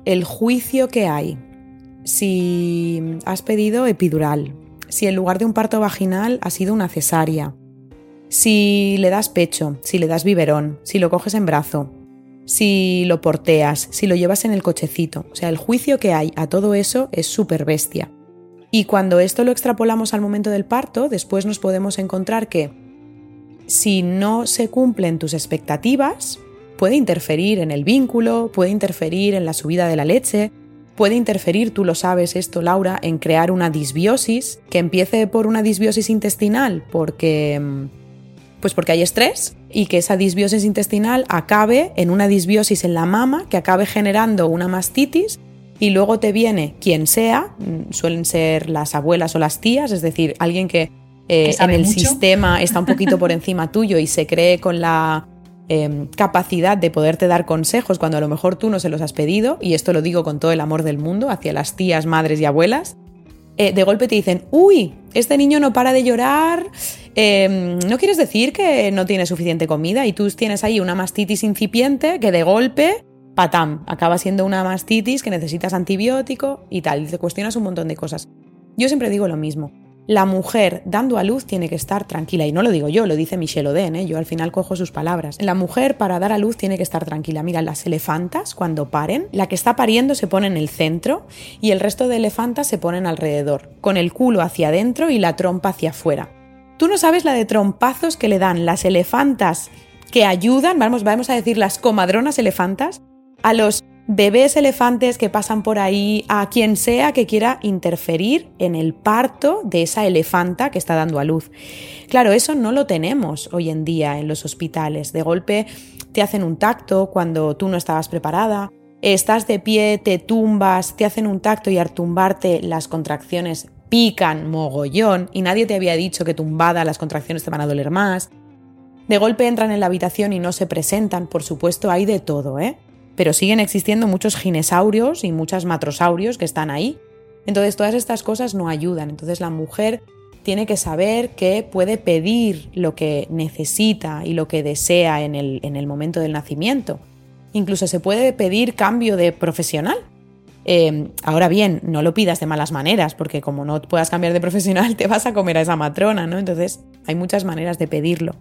el juicio que hay, si has pedido epidural, si en lugar de un parto vaginal ha sido una cesárea, si le das pecho, si le das biberón, si lo coges en brazo, si lo porteas, si lo llevas en el cochecito. O sea, el juicio que hay a todo eso es súper bestia. Y cuando esto lo extrapolamos al momento del parto, después nos podemos encontrar que si no se cumplen tus expectativas, puede interferir en el vínculo, puede interferir en la subida de la leche, puede interferir, tú lo sabes esto, Laura, en crear una disbiosis, que empiece por una disbiosis intestinal, porque mm, pues porque hay estrés y que esa disbiosis intestinal acabe en una disbiosis en la mama que acabe generando una mastitis y luego te viene quien sea, mm, suelen ser las abuelas o las tías, es decir, alguien que, eh, en el sistema está un poquito por encima tuyo y se cree con la em, capacidad de poderte dar consejos cuando a lo mejor tú no se los has pedido, y esto lo digo con todo el amor del mundo hacia las tías, madres y abuelas, eh, de golpe te dicen, uy, este niño no para de llorar, em, no quieres decir que no tiene suficiente comida y tú tienes ahí una mastitis incipiente que de golpe, patam, acaba siendo una mastitis que necesitas antibiótico y tal, y te cuestionas un montón de cosas. Yo siempre digo lo mismo, la mujer dando a luz tiene que estar tranquila, y no lo digo yo, lo dice Michelle Oden, ¿eh? yo al final cojo sus palabras. La mujer para dar a luz tiene que estar tranquila. Mira, las elefantas cuando paren, la que está pariendo se pone en el centro y el resto de elefantas se ponen alrededor, con el culo hacia adentro y la trompa hacia afuera. Tú no sabes la de trompazos que le dan las elefantas que ayudan, vamos, vamos a decir las comadronas elefantas, a los bebés elefantes que pasan por ahí, a quien sea que quiera interferir en el parto de esa elefanta que está dando a luz. Claro, eso no lo tenemos hoy en día en los hospitales. De golpe te hacen un tacto cuando tú no estabas preparada, estás de pie, te tumbas, te hacen un tacto y al tumbarte las contracciones pican mogollón y nadie te había dicho que tumbada las contracciones te van a doler más. De golpe entran en la habitación y no se presentan, por supuesto hay de todo, ¿eh? pero siguen existiendo muchos ginesaurios y muchas matrosaurios que están ahí. Entonces todas estas cosas no ayudan. Entonces la mujer tiene que saber que puede pedir lo que necesita y lo que desea en el, en el momento del nacimiento. Incluso se puede pedir cambio de profesional. Em, ahora bien, no lo pidas de malas maneras, porque como no puedas cambiar de profesional, te vas a comer a esa matrona, ¿no? Entonces hay muchas maneras de pedirlo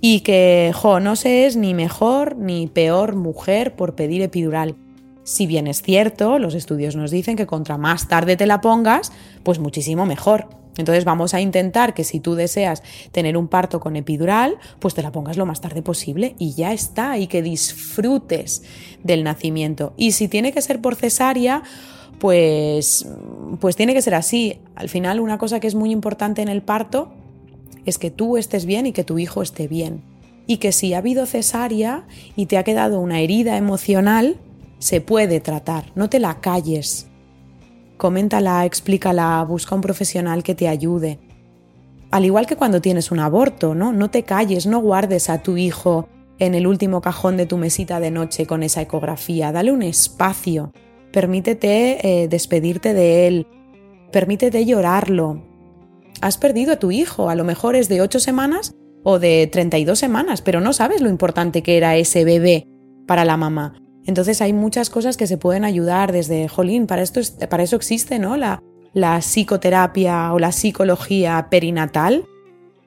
y que, jo, no se es ni mejor ni peor mujer por pedir epidural. Si bien es cierto, los estudios nos dicen que contra más tarde te la pongas, pues muchísimo mejor. Entonces vamos a intentar que si tú deseas tener un parto con epidural, pues te la pongas lo más tarde posible y ya está, y que disfrutes del nacimiento. Y si tiene que ser por cesárea, pues, pues tiene que ser así. Al final, una cosa que es muy importante en el parto es que tú estés bien y que tu hijo esté bien. Y que si ha habido cesárea y te ha quedado una herida emocional, se puede tratar, no te la calles. Coméntala, explícala, busca un profesional que te ayude. Al igual que cuando tienes un aborto, ¿no? No te calles, no guardes a tu hijo en el último cajón de tu mesita de noche con esa ecografía, dale un espacio, permítete eh, despedirte de él, permítete llorarlo, has perdido a tu hijo, a lo mejor es de 8 semanas o de 32 semanas, pero no sabes lo importante que era ese bebé para la mamá. Entonces hay muchas cosas que se pueden ayudar desde, jolín, para, esto, para eso existe ¿no? la, la psicoterapia o la psicología perinatal.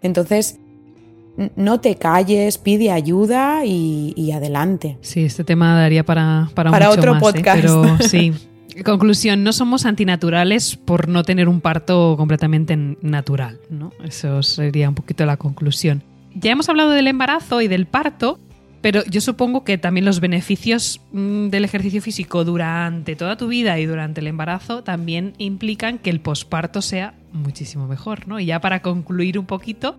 Entonces, no te calles, pide ayuda y, adelante. Sí, este tema daría para, para, para otro ¿eh? podcast. Pero sí. Conclusión, no somos antinaturales por no tener un parto completamente natural, ¿no? Eso sería un poquito la conclusión. Ya hemos hablado del embarazo y del parto, pero yo supongo que también los beneficios mm, del ejercicio físico durante toda tu vida y durante el embarazo también implican que el posparto sea muchísimo mejor, ¿no? Y ya para concluir un poquito,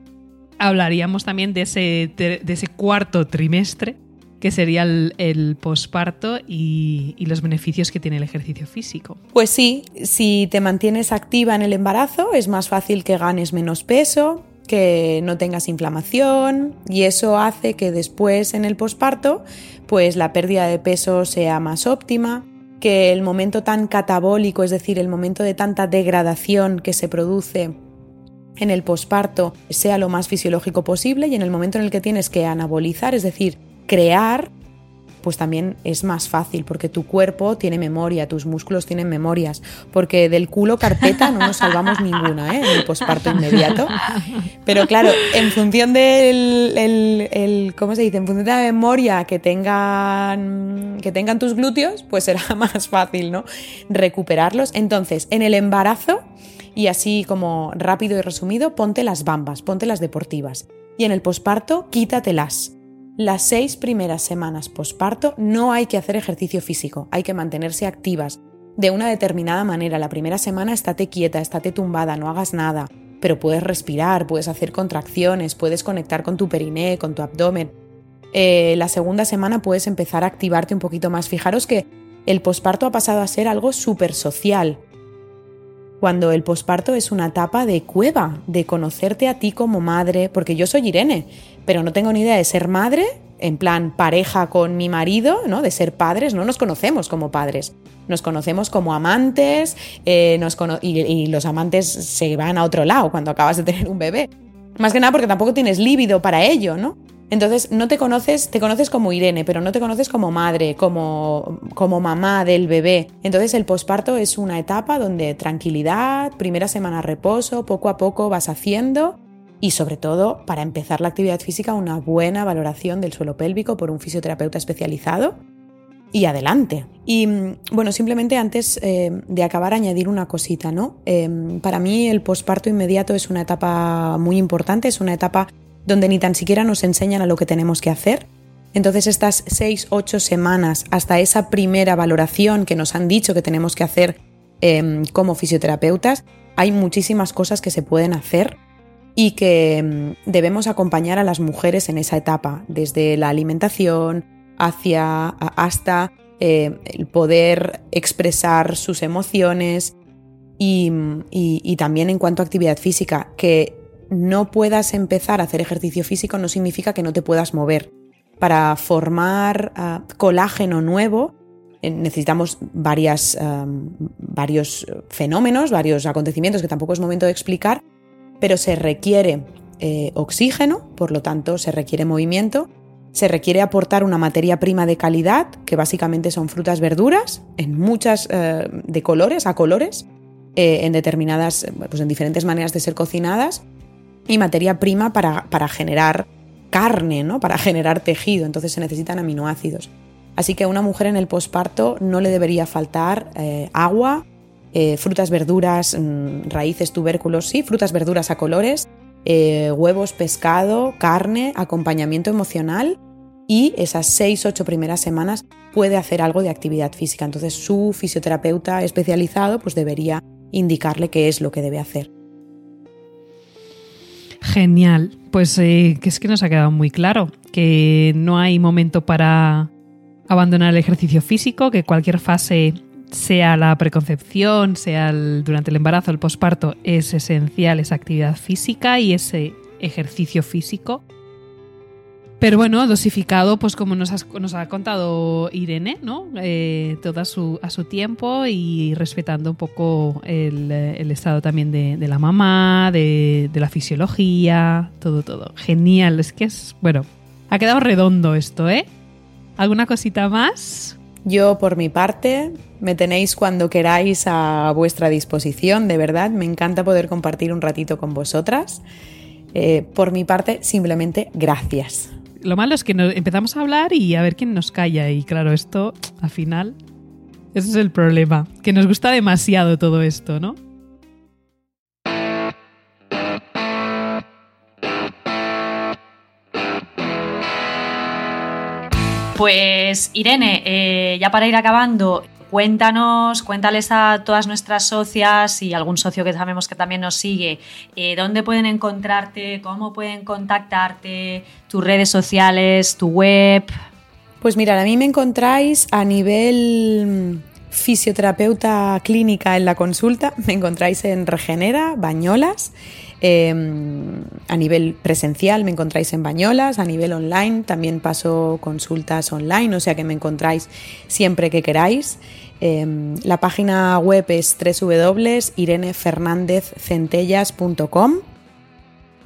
hablaríamos también de ese, de, ese cuarto trimestre, que sería el, posparto y, y, los beneficios que tiene el ejercicio físico. Pues sí, si te mantienes activa en el embarazo es más fácil que ganes menos peso, que no tengas inflamación y eso hace que después en el posparto pues la pérdida de peso sea más óptima, que el momento tan catabólico, es decir, el momento de tanta degradación que se produce en el posparto sea lo más fisiológico posible y en el momento en el que tienes que anabolizar, es decir, crear, pues también es más fácil porque tu cuerpo tiene memoria, tus músculos tienen memorias, porque del culo carpeta no nos salvamos ninguna ¿eh? en el posparto inmediato. Pero claro, en función del, el, ¿cómo se dice? En función de la memoria que tengan, que tengan tus glúteos, pues será más fácil, ¿no? Recuperarlos. Entonces, en el embarazo, y así como rápido y resumido, ponte las bambas, ponte las deportivas. Y en el posparto, quítatelas. Las seis primeras semanas posparto no hay que hacer ejercicio físico, hay que mantenerse activas. De una determinada manera, la primera semana estate quieta, estate tumbada, no hagas nada, pero puedes respirar, puedes hacer contracciones, puedes conectar con tu periné, con tu abdomen. Eh, la segunda semana puedes empezar a activarte un poquito más. Fijaros que el posparto ha pasado a ser algo súper social cuando el posparto es una etapa de cueva, de conocerte a ti como madre, porque yo soy Irene, pero no tengo ni idea de ser madre, en plan pareja con mi marido, ¿no? De ser padres, no nos conocemos como padres. Nos conocemos como amantes eh, y, los amantes se van a otro lado cuando acabas de tener un bebé. Más que nada porque tampoco tienes líbido para ello, ¿no? Entonces no te conoces, te conoces como Irene, pero no te conoces como madre, como, como mamá del bebé. Entonces el posparto es una etapa donde tranquilidad, primera semana reposo, poco a poco vas haciendo y sobre todo para empezar la actividad física una buena valoración del suelo pélvico por un fisioterapeuta especializado y adelante. Y bueno, simplemente antes eh, de acabar añadir una cosita, ¿no? Eh, para mí el posparto inmediato es una etapa muy importante, es una etapa donde ni tan siquiera nos enseñan a lo que tenemos que hacer. Entonces estas seis, ocho semanas hasta esa primera valoración que nos han dicho que tenemos que hacer em, como fisioterapeutas, hay muchísimas cosas que se pueden hacer y que em, debemos acompañar a las mujeres en esa etapa, desde la alimentación hacia hasta em, el poder expresar sus emociones y, y también en cuanto a actividad física, que no puedas empezar a hacer ejercicio físico no significa que no te puedas mover. Para formar ah, colágeno nuevo eh, necesitamos varios fenómenos, varios acontecimientos que tampoco es momento de explicar, pero se requiere eh, oxígeno, por lo tanto se requiere movimiento, se requiere aportar una materia prima de calidad, que básicamente son frutas, verduras, en muchas eh, de colores, a colores, en determinadas, pues en diferentes maneras de ser cocinadas, y materia prima para, generar carne, ¿no? para generar tejido, entonces se necesitan aminoácidos. Así que a una mujer en el posparto no le debería faltar eh, agua, eh, frutas, verduras, mm, raíces, tubérculos, sí, frutas, verduras a colores, eh, huevos, pescado, carne, acompañamiento emocional y esas seis, ocho primeras semanas puede hacer algo de actividad física. Entonces su fisioterapeuta especializado pues debería indicarle qué es lo que debe hacer. Genial. Pues eh, que es que nos ha quedado muy claro que no hay momento para abandonar el ejercicio físico, que cualquier fase, sea la preconcepción, sea durante el embarazo, el posparto, es esencial esa actividad física y ese ejercicio físico pero bueno, dosificado, pues como nos, ha contado Irene, ¿no? Eh, todo a su, a su tiempo y respetando un poco el, estado también de, la mamá, de, la fisiología, todo, todo. Genial, es que es, bueno, ha quedado redondo esto, ¿eh? ¿Alguna cosita más? Yo, por mi parte, me tenéis cuando queráis a vuestra disposición, de verdad. Me encanta poder compartir un ratito con vosotras. Eh, por mi parte, simplemente gracias. Lo malo es que empezamos a hablar y a ver quién nos calla. Y claro, esto, al final, ese es el problema. Que nos gusta demasiado todo esto, ¿no? Pues Irene, eh, ya para ir acabando, cuéntanos, cuéntales a todas nuestras socias y algún socio que sabemos que también nos sigue, eh, dónde pueden encontrarte, cómo pueden contactarte, tus redes sociales, tu web. Pues mira, a mí me encontráis a nivel fisioterapeuta clínica en la consulta, me encontráis en Regenera, Bañolas. Em, a nivel presencial me encontráis en Bañolas, a nivel online también paso consultas online, o sea que me encontráis siempre que queráis. Em, la página web es www.irenefernandezcentellas.com.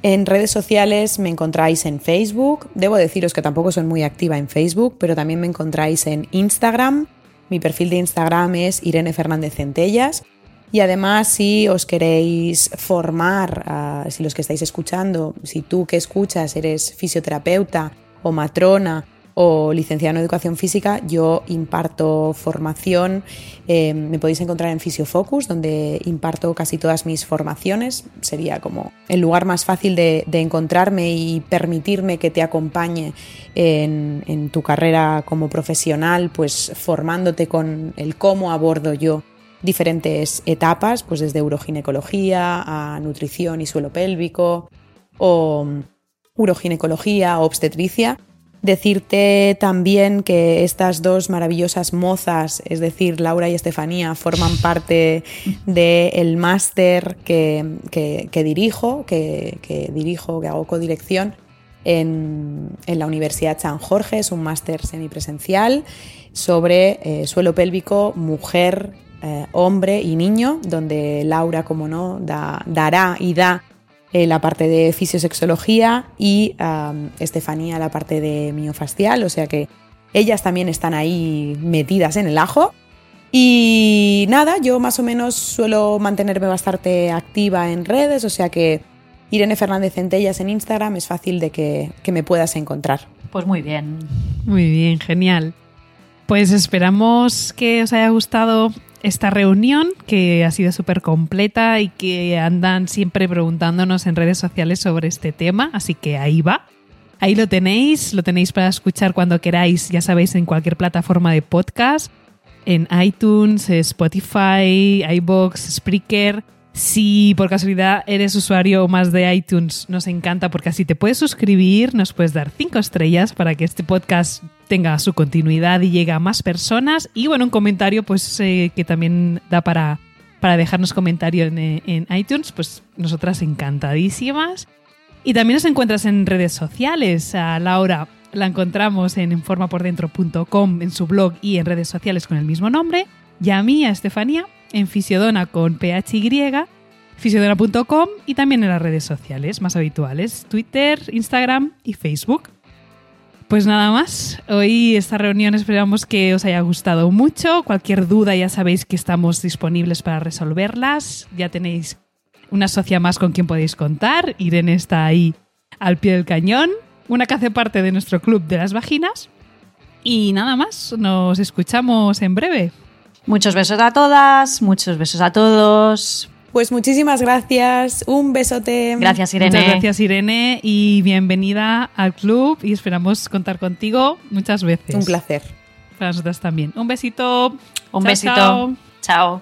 En redes sociales me encontráis en Facebook. Debo deciros que tampoco soy muy activa en Facebook, pero también me encontráis en Instagram. Mi perfil de Instagram es Irene Fernández Centellas. Y además, si os queréis formar, ah, si los que estáis escuchando, si tú que escuchas eres fisioterapeuta o matrona o licenciado en educación física, yo imparto formación. Em, me podéis encontrar en Fisiofocus, donde imparto casi todas mis formaciones. Sería como el lugar más fácil de, encontrarme y permitirme que te acompañe en, en tu carrera como profesional, pues formándote con el cómo abordo yo diferentes etapas, pues desde uroginecología a nutrición y suelo pélvico o uroginecología o obstetricia. Decirte también que estas dos maravillosas mozas, es decir, Laura y Estefanía, forman parte del máster que, dirijo, que, dirijo, que hago codirección en, en la Universidad San Jorge. Es un máster semipresencial sobre eh, suelo pélvico, mujer, eh, hombre y niño, donde Laura, como no, dará y da eh, la parte de fisiosexología y Estefanía la parte de miofascial, o sea que ellas también están ahí metidas en el ajo. Y nada, yo más o menos suelo mantenerme bastante activa en redes, o sea que Irene Fernández Centellas en Instagram es fácil de que, que me puedas encontrar. Pues muy bien. Muy bien, genial. Pues esperamos que os haya gustado esta reunión que ha sido súper completa y que andan siempre preguntándonos en redes sociales sobre este tema, así que ahí va. Ahí lo tenéis, lo tenéis para escuchar cuando queráis, ya sabéis, en cualquier plataforma de podcast, en iTunes, Spotify, iBox, Spreaker. Si por casualidad eres usuario más de iTunes, nos encanta porque así te puedes suscribir, nos puedes dar cinco estrellas para que este podcast tenga su continuidad y llegue a más personas. Y bueno, un comentario pues eh, que también da para, para dejarnos comentario en, en, iTunes, pues nosotras encantadísimas. Y también nos encuentras en redes sociales. A Laura la encontramos en informapordentro.com, en su blog y en redes sociales con el mismo nombre. Y a mí, a Estefanía, en Fisiodona con PHY, fisiodona.com y también en las redes sociales más habituales, Twitter, Instagram y Facebook. Pues nada más, hoy esta reunión esperamos que os haya gustado mucho. Cualquier duda ya sabéis que estamos disponibles para resolverlas. Ya tenéis una socia más con quien podéis contar. Irene está ahí al pie del cañón, una que hace parte de nuestro club de las vaginas. Y nada más, nos escuchamos en breve. Muchos besos a todas, muchos besos a todos. Pues muchísimas gracias, un besote. Gracias Irene. Muchas gracias Irene y bienvenida al club y esperamos contar contigo muchas veces. Un placer. Para nosotras también. Un besito. Un besito. chao.